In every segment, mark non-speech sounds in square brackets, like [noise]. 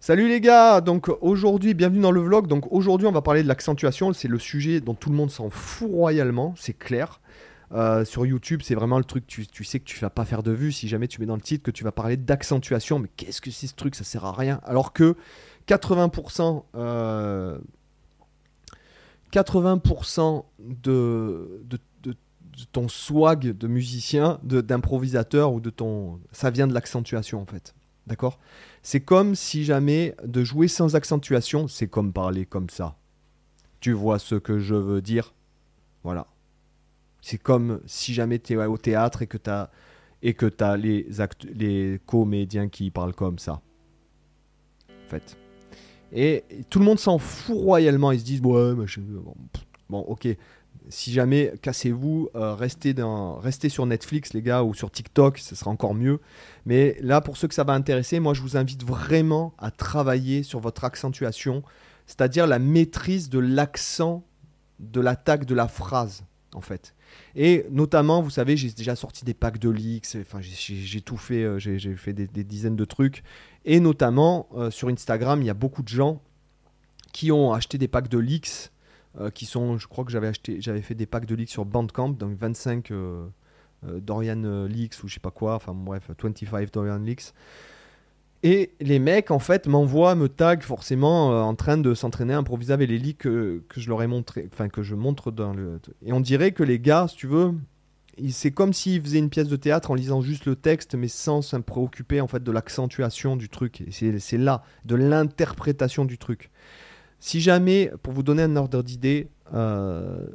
Salut les gars, donc aujourd'hui, bienvenue dans le vlog. Donc aujourd'hui, on va parler de l'accentuation. C'est le sujet dont tout le monde s'en fout royalement, c'est clair. Euh, sur YouTube, c'est vraiment le truc, tu, tu, sais que tu vas pas faire de vues si jamais tu mets dans le titre que tu vas parler d'accentuation. Mais qu'est-ce que c'est ce truc? Ça sert à rien. Alors que 80%, 80% de, de, de, ton swag de musicien, d'improvisateur ou de ton. Ça vient de l'accentuation en fait. D'accord? C'est comme si jamais de jouer sans accentuation, c'est comme parler comme ça. Tu vois ce que je veux dire? Voilà. C'est comme si jamais tu es au théâtre et que tu as, les, les comédiens qui parlent comme ça. En fait. Et tout le monde s'en fout royalement. Ils se disent, ouais, bon, bon, ok si jamais cassez-vous, euh, restez, sur Netflix les gars ou sur TikTok, ce sera encore mieux. Mais là pour ceux que ça va intéresser, moi je vous invite vraiment à travailler sur votre accentuation, c'est-à-dire la maîtrise de l'accent de l'attaque de la phrase en fait. Et notamment, vous savez, j'ai déjà sorti des packs de leaks, enfin j'ai tout fait, euh, j'ai fait des, dizaines de trucs. Et notamment euh, sur Instagram, il y a beaucoup de gens qui ont acheté des packs de leaks qui sont, je crois que j'avais acheté, j'avais fait des packs de leaks sur Bandcamp, donc 25 euh, euh, Dorian Leaks ou je sais pas quoi, enfin bref, 25 Dorian Leaks. Et les mecs, en fait, m'envoient, me taguent forcément en train de s'entraîner à improviser avec les leaks que, je leur ai montré, enfin que je montre dans le. Et on dirait que les gars, si tu veux, c'est comme s'ils faisaient une pièce de théâtre en lisant juste le texte, mais sans se préoccuper en fait de l'accentuation du truc. C'est là, de l'interprétation du truc. Si jamais, pour vous donner un ordre d'idée, euh,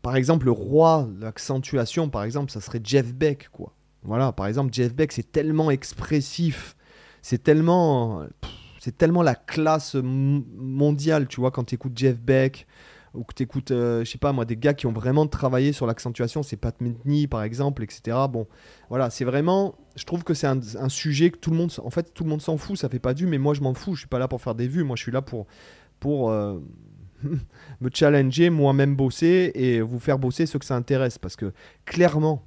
par exemple, le roi l'accentuation, par exemple, ça serait Jeff Beck, quoi. Voilà, par exemple, Jeff Beck, c'est tellement expressif, c'est tellement, c'est tellement la classe mondiale, tu vois, quand tu écoutes Jeff Beck ou que tu écoutes, euh, je sais pas moi, des gars qui ont vraiment travaillé sur l'accentuation, c'est Pat Metheny par exemple, etc. Bon, voilà, c'est vraiment, je trouve que c'est un, un, sujet que tout le monde, en fait, tout le monde s'en fout, ça fait pas du, mais moi je m'en fous, je suis pas là pour faire des vues, moi je suis là pour pour euh, [laughs] me challenger, moi-même bosser et vous faire bosser ceux que ça intéresse. Parce que clairement,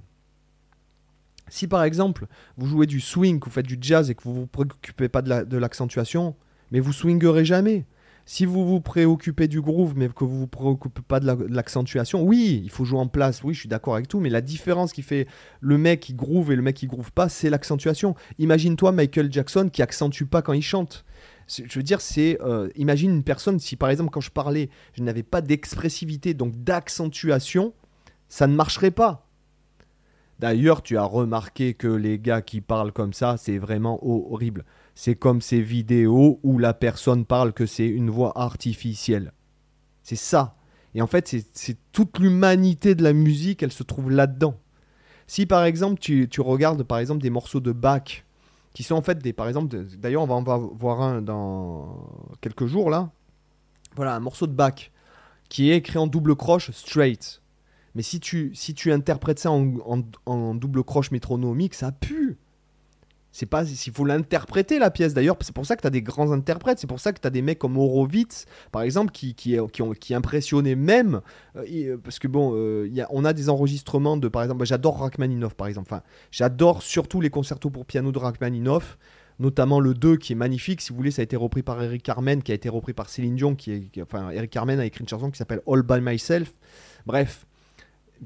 si par exemple vous jouez du swing, vous faites du jazz et que vous ne vous préoccupez pas de l'accentuation, mais vous swingerez jamais. Si vous vous préoccupez du groove, mais que vous vous préoccupez pas de l'accentuation, oui, il faut jouer en place, oui, je suis d'accord avec tout, mais la différence qui fait le mec qui groove et le mec qui groove pas, c'est l'accentuation. Imagine-toi Michael Jackson qui accentue pas quand il chante. Je veux dire, c'est. Euh, imagine une personne, si par exemple, quand je parlais, je n'avais pas d'expressivité, donc d'accentuation, ça ne marcherait pas. D'ailleurs, tu as remarqué que les gars qui parlent comme ça, c'est vraiment horrible. C'est comme ces vidéos où la personne parle que c'est une voix artificielle. C'est ça. Et en fait, c'est toute l'humanité de la musique, elle se trouve là-dedans. Si par exemple, tu, tu regardes par exemple des morceaux de Bach, qui sont en fait des, par exemple, d'ailleurs on va en voir un dans quelques jours là. Voilà, un morceau de Bach qui est écrit en double croche straight. Mais si tu, si tu interprètes ça en, en double croche métronomique, ça pue. C'est pas s'il faut l'interpréter la pièce d'ailleurs, c'est pour ça que tu as des grands interprètes, c'est pour ça que tu as des mecs comme Horowitz par exemple qui, qui, qui, ont, qui impressionnaient même euh, euh, parce que bon euh, on a des enregistrements de par exemple bah, j'adore Rachmaninoff par exemple, enfin j'adore surtout les concertos pour piano de Rachmaninoff notamment le 2 qui est magnifique. Si vous voulez, ça a été repris par Eric Carmen, qui a été repris par Céline Dion, qui est, enfin Eric Carmen a écrit une chanson qui s'appelle All by Myself. Bref,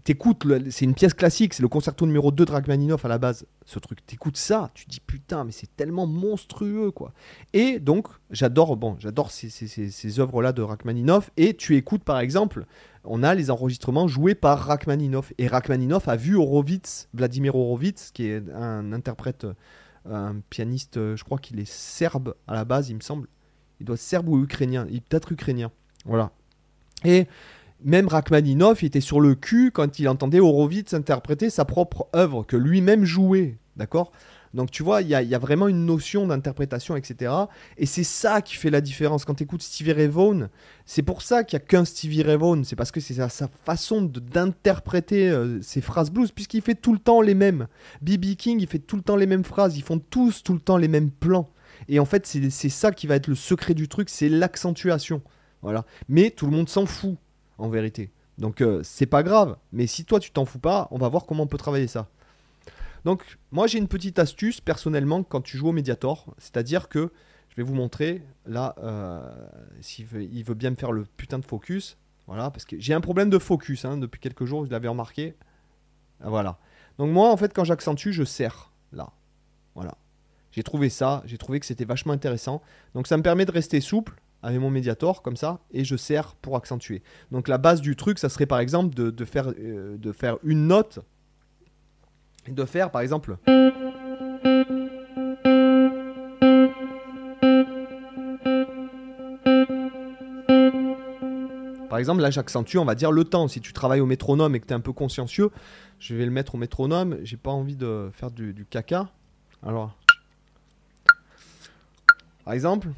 t'écoutes, c'est une pièce classique, c'est le concerto numéro 2 de Rachmaninoff à la base. Ce truc, t'écoutes ça, tu dis putain, mais c'est tellement monstrueux quoi. Et donc, j'adore, bon, j'adore ces, ces, œuvres-là de Rachmaninoff. Et tu écoutes par exemple, on a les enregistrements joués par Rachmaninoff. Et Rachmaninoff a vu Horowitz, Vladimir Horowitz, qui est un interprète, un pianiste, je crois qu'il est serbe à la base, il me semble. Il doit être serbe ou ukrainien, il peut-être ukrainien. Voilà. Et même Rachmaninoff était sur le cul quand il entendait Horowitz interpréter sa propre œuvre que lui-même jouait. D'accord? Donc tu vois, il y, a vraiment une notion d'interprétation, etc. Et c'est ça qui fait la différence. Quand tu écoutes Stevie Ray Vaughan, c'est pour ça qu'il n'y a qu'un Stevie Ray Vaughan. C'est parce que c'est sa, façon d'interpréter euh, ses phrases blues, puisqu'il fait tout le temps les mêmes. B.B. King, il fait tout le temps les mêmes phrases. Ils font tous tout le temps les mêmes plans. Et en fait, c'est ça qui va être le secret du truc, c'est l'accentuation. Voilà. Mais tout le monde s'en fout en vérité. Donc euh, c'est pas grave, mais si toi tu t'en fous pas, on va voir comment on peut travailler ça. Donc moi j'ai une petite astuce personnellement quand tu joues au Mediator, c'est-à-dire que je vais vous montrer. Là, euh, s'il veut, bien me faire le putain de focus. Voilà, parce que j'ai un problème de focus hein, depuis quelques jours, vous l'avez remarqué. Ah, Voilà. Donc moi, en fait, quand j'accentue, je serre là. Voilà. J'ai trouvé ça, j'ai trouvé que c'était vachement intéressant. Donc ça me permet de rester souple avec mon médiator comme ça, et je serre pour accentuer. Donc la base du truc, ça serait par exemple de, de faire, euh, de faire une note, et de faire par exemple... Par exemple, là j'accentue, on va dire le temps. Si tu travailles au métronome et que tu es un peu consciencieux, je vais le mettre au métronome. J'ai pas envie de faire du, du caca. Alors, par exemple.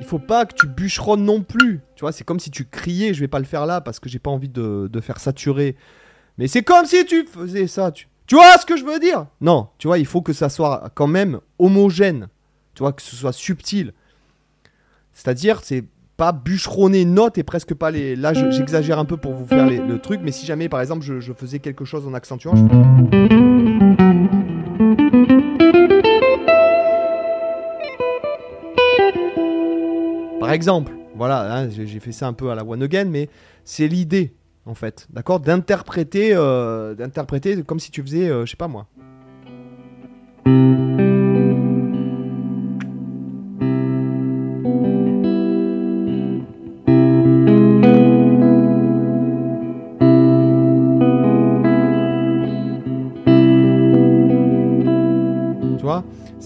Il faut pas que tu bûcheronnes non plus. Tu vois, c'est comme si tu criais. Je vais pas le faire là parce que j'ai pas envie de, de faire saturer. Mais c'est comme si tu faisais ça. Tu, vois ce que je veux dire? Non, tu vois, il faut que ça soit quand même homogène. Tu vois, que ce soit subtil. C'est-à-dire, c'est pas bûcheronner note et presque pas les. Là, je- j'exagère un peu pour vous faire le truc, mais si jamais, par exemple, je, je faisais quelque chose en accentuant, je- Par exemple, voilà, hein, j'ai fait ça un peu à la one again, mais c'est l'idée, en fait, d'accord? D'interpréter, euh, d'interpréter comme si tu faisais, euh, je sais pas moi.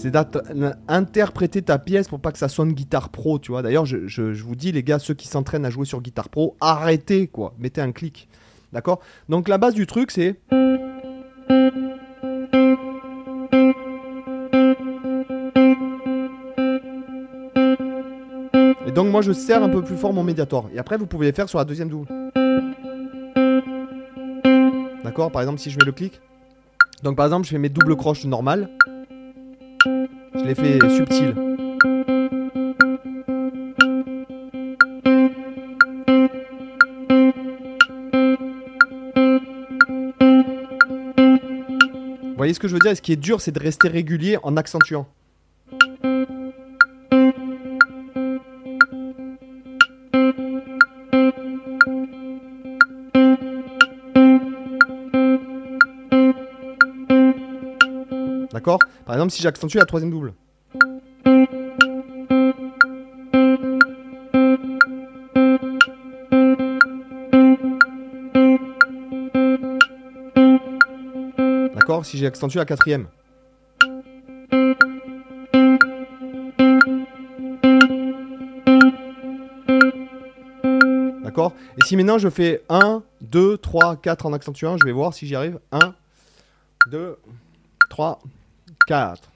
C'est d'interpréter ta pièce pour pas que ça sonne guitare pro, tu vois. D'ailleurs, je, vous dis, les gars, ceux qui s'entraînent à jouer sur guitare pro, arrêtez, quoi. Mettez un clic. D'accord? Donc, la base du truc, c'est. Et donc, moi, je serre un peu plus fort mon médiator. Et après, vous pouvez les faire sur la deuxième double. D'accord? Par exemple, si je mets le clic. Donc, par exemple, je fais mes doubles croches normales. Je les fais subtiles. Vous voyez ce que je veux dire? Ce qui est dur, c'est de rester régulier en accentuant. D'accord Par exemple, si j'accentue la troisième double. D'accord Si j'accentue la quatrième. D'accord Et si maintenant je fais 1, 2, 3, 4 en accentuant, je vais voir si j'y arrive. 1, 2, 3, 4.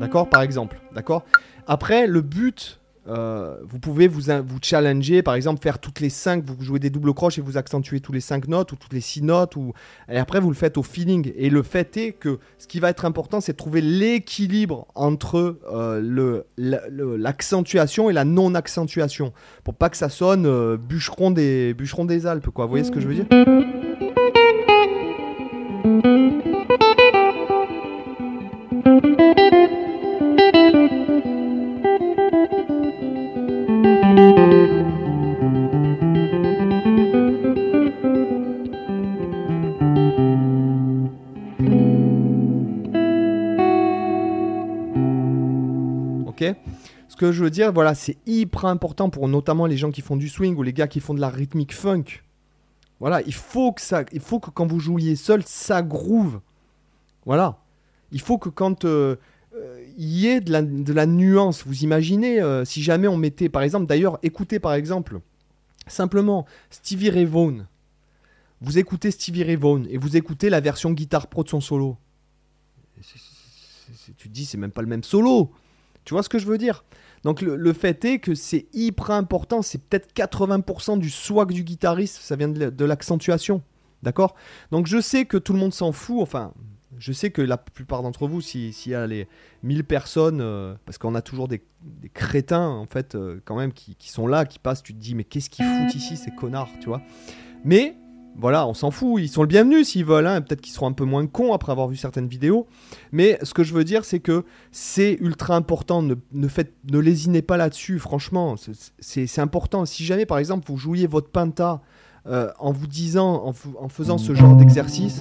D'accord Par exemple. D'accord Après, le but, euh, vous pouvez vous, challenger, par exemple, faire toutes les 5, vous jouez des doubles croches et vous accentuez tous les 5 notes ou toutes les 6 notes. Ou... Et après, vous le faites au feeling. Et le fait est que ce qui va être important, c'est de trouver l'équilibre entre euh, l'accentuation et la non-accentuation. Pour pas que ça sonne euh, bûcheron, des, bûcheron des Alpes, quoi. Vous voyez ce que je veux dire? Ce que je veux dire, voilà, c'est hyper important pour notamment les gens qui font du swing ou les gars qui font de la rythmique funk. Voilà, il faut que ça, il faut que quand vous jouiez seul, ça groove. Voilà. Il faut que quand euh, euh, il y ait de la, nuance, vous imaginez, euh, si jamais on mettait, par exemple, d'ailleurs, écoutez par exemple, simplement Stevie Ray Vaughan. Vous écoutez Stevie Ray Vaughan et vous écoutez la version guitare pro de son solo. Tu te dis, c'est même pas le même solo. Tu vois ce que je veux dire? Donc le, le fait est que c'est hyper important, c'est peut-être 80% du swag du guitariste, ça vient de, la- de l'accentuation. D'accord? Donc je sais que tout le monde s'en fout, enfin, je sais que la plupart d'entre vous, s'il y a les 1000 personnes, euh, parce qu'on a toujours des, des, crétins, en fait, euh, quand même, qui, qui, sont là, qui passent, tu te dis, mais qu'est-ce qu'ils foutent ici, ces connards, tu vois? Mais, voilà, on s'en fout, ils sont le bienvenu s'ils veulent, hein, peut-être qu'ils seront un peu moins cons après avoir vu certaines vidéos. Mais ce que je veux dire, c'est que c'est ultra important, ne, lésinez pas là-dessus, franchement, c'est important. Si jamais, par exemple, vous jouiez votre Penta euh, en vous disant, en, en faisant ce genre d'exercice,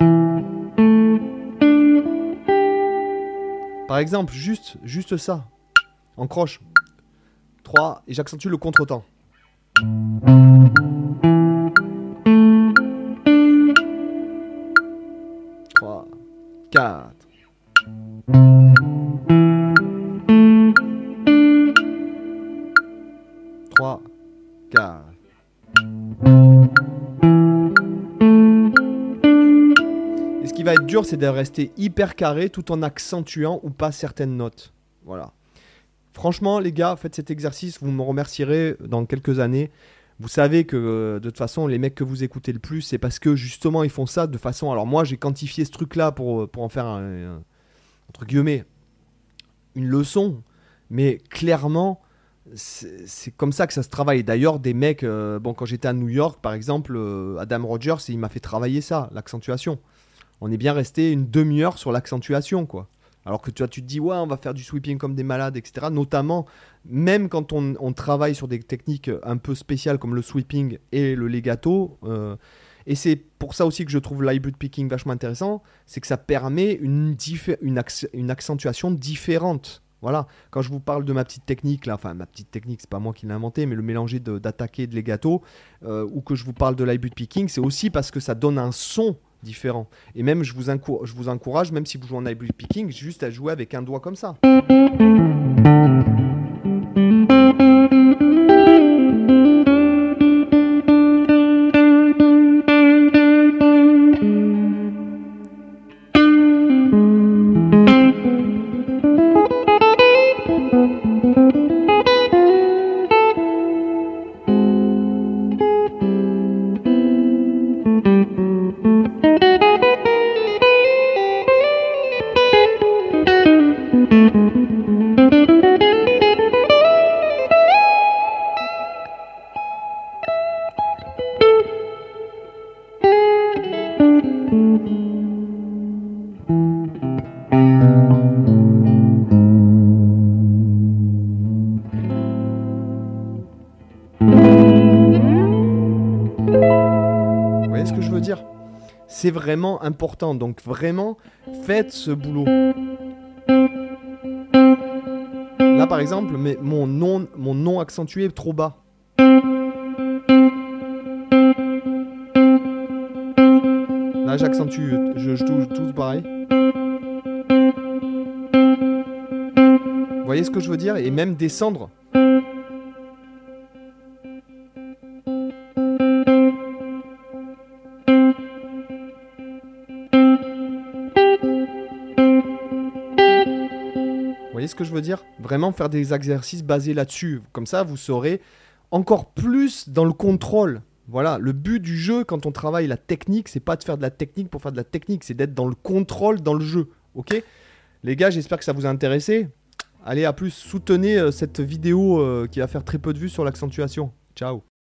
Par exemple, juste, juste ça. En croche. 3. Et j'accentue le contre-temps. 4. Trois, quatre. Et ce qui va être dur, c'est de rester hyper carré tout en accentuant ou pas certaines notes. Voilà. Franchement, les gars, faites cet exercice, vous me remercierez dans quelques années. Vous savez que euh, de toute façon, les mecs que vous écoutez le plus, c'est parce que justement, ils font ça de façon. Alors, moi, j'ai quantifié ce truc-là pour, euh, pour en faire un, entre guillemets une leçon, mais clairement, c'est comme ça que ça se travaille. D'ailleurs, des mecs, euh, bon, quand j'étais à New York, par exemple, Adam Rogers, il m'a fait travailler ça, l'accentuation on est bien resté une demi-heure sur l'accentuation, quoi. Alors que tu, vois, tu te dis, ouais, on va faire du sweeping comme des malades, etc. Notamment, même quand on, travaille sur des techniques un peu spéciales comme le sweeping et le legato. Euh, et c'est pour ça aussi que je trouve l'hybrid picking vachement intéressant, c'est que ça permet une, une, accentuation différente. Voilà, quand je vous parle de ma petite technique, enfin ma petite technique, c'est pas moi qui l'ai inventé, mais le mélanger d'attaquer de, de legato, euh, ou que je vous parle de l'hybrid picking, c'est aussi parce que ça donne un son différent. Et même, je vous, je vous encourage, même si vous jouez en hybrid picking, juste à jouer avec un doigt comme ça. C'est vraiment important. Donc vraiment, faites ce boulot. Là par exemple, mais mon nom, mon nom accentué trop bas. Là j'accentue, je, je touche tout pareil. Vous voyez ce que je veux dire? Et même descendre. Ce que je veux dire Vraiment faire des exercices basés là-dessus. Comme ça, vous saurez encore plus dans le contrôle. Voilà, le but du jeu quand on travaille la technique, c'est pas de faire de la technique pour faire de la technique, c'est d'être dans le contrôle dans le jeu. Ok? Les gars, j'espère que ça vous a intéressé. Allez, à plus, soutenez euh, cette vidéo euh, qui va faire très peu de vues sur l'accentuation. Ciao